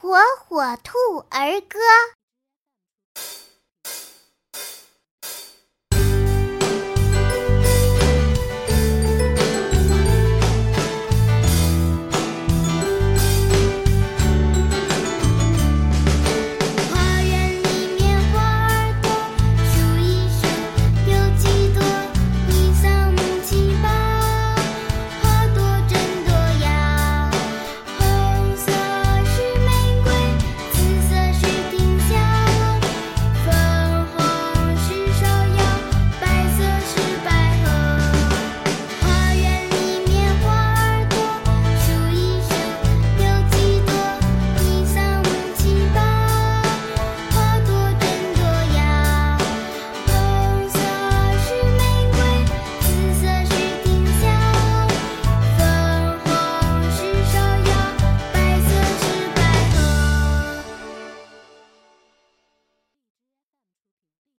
火火兔儿歌。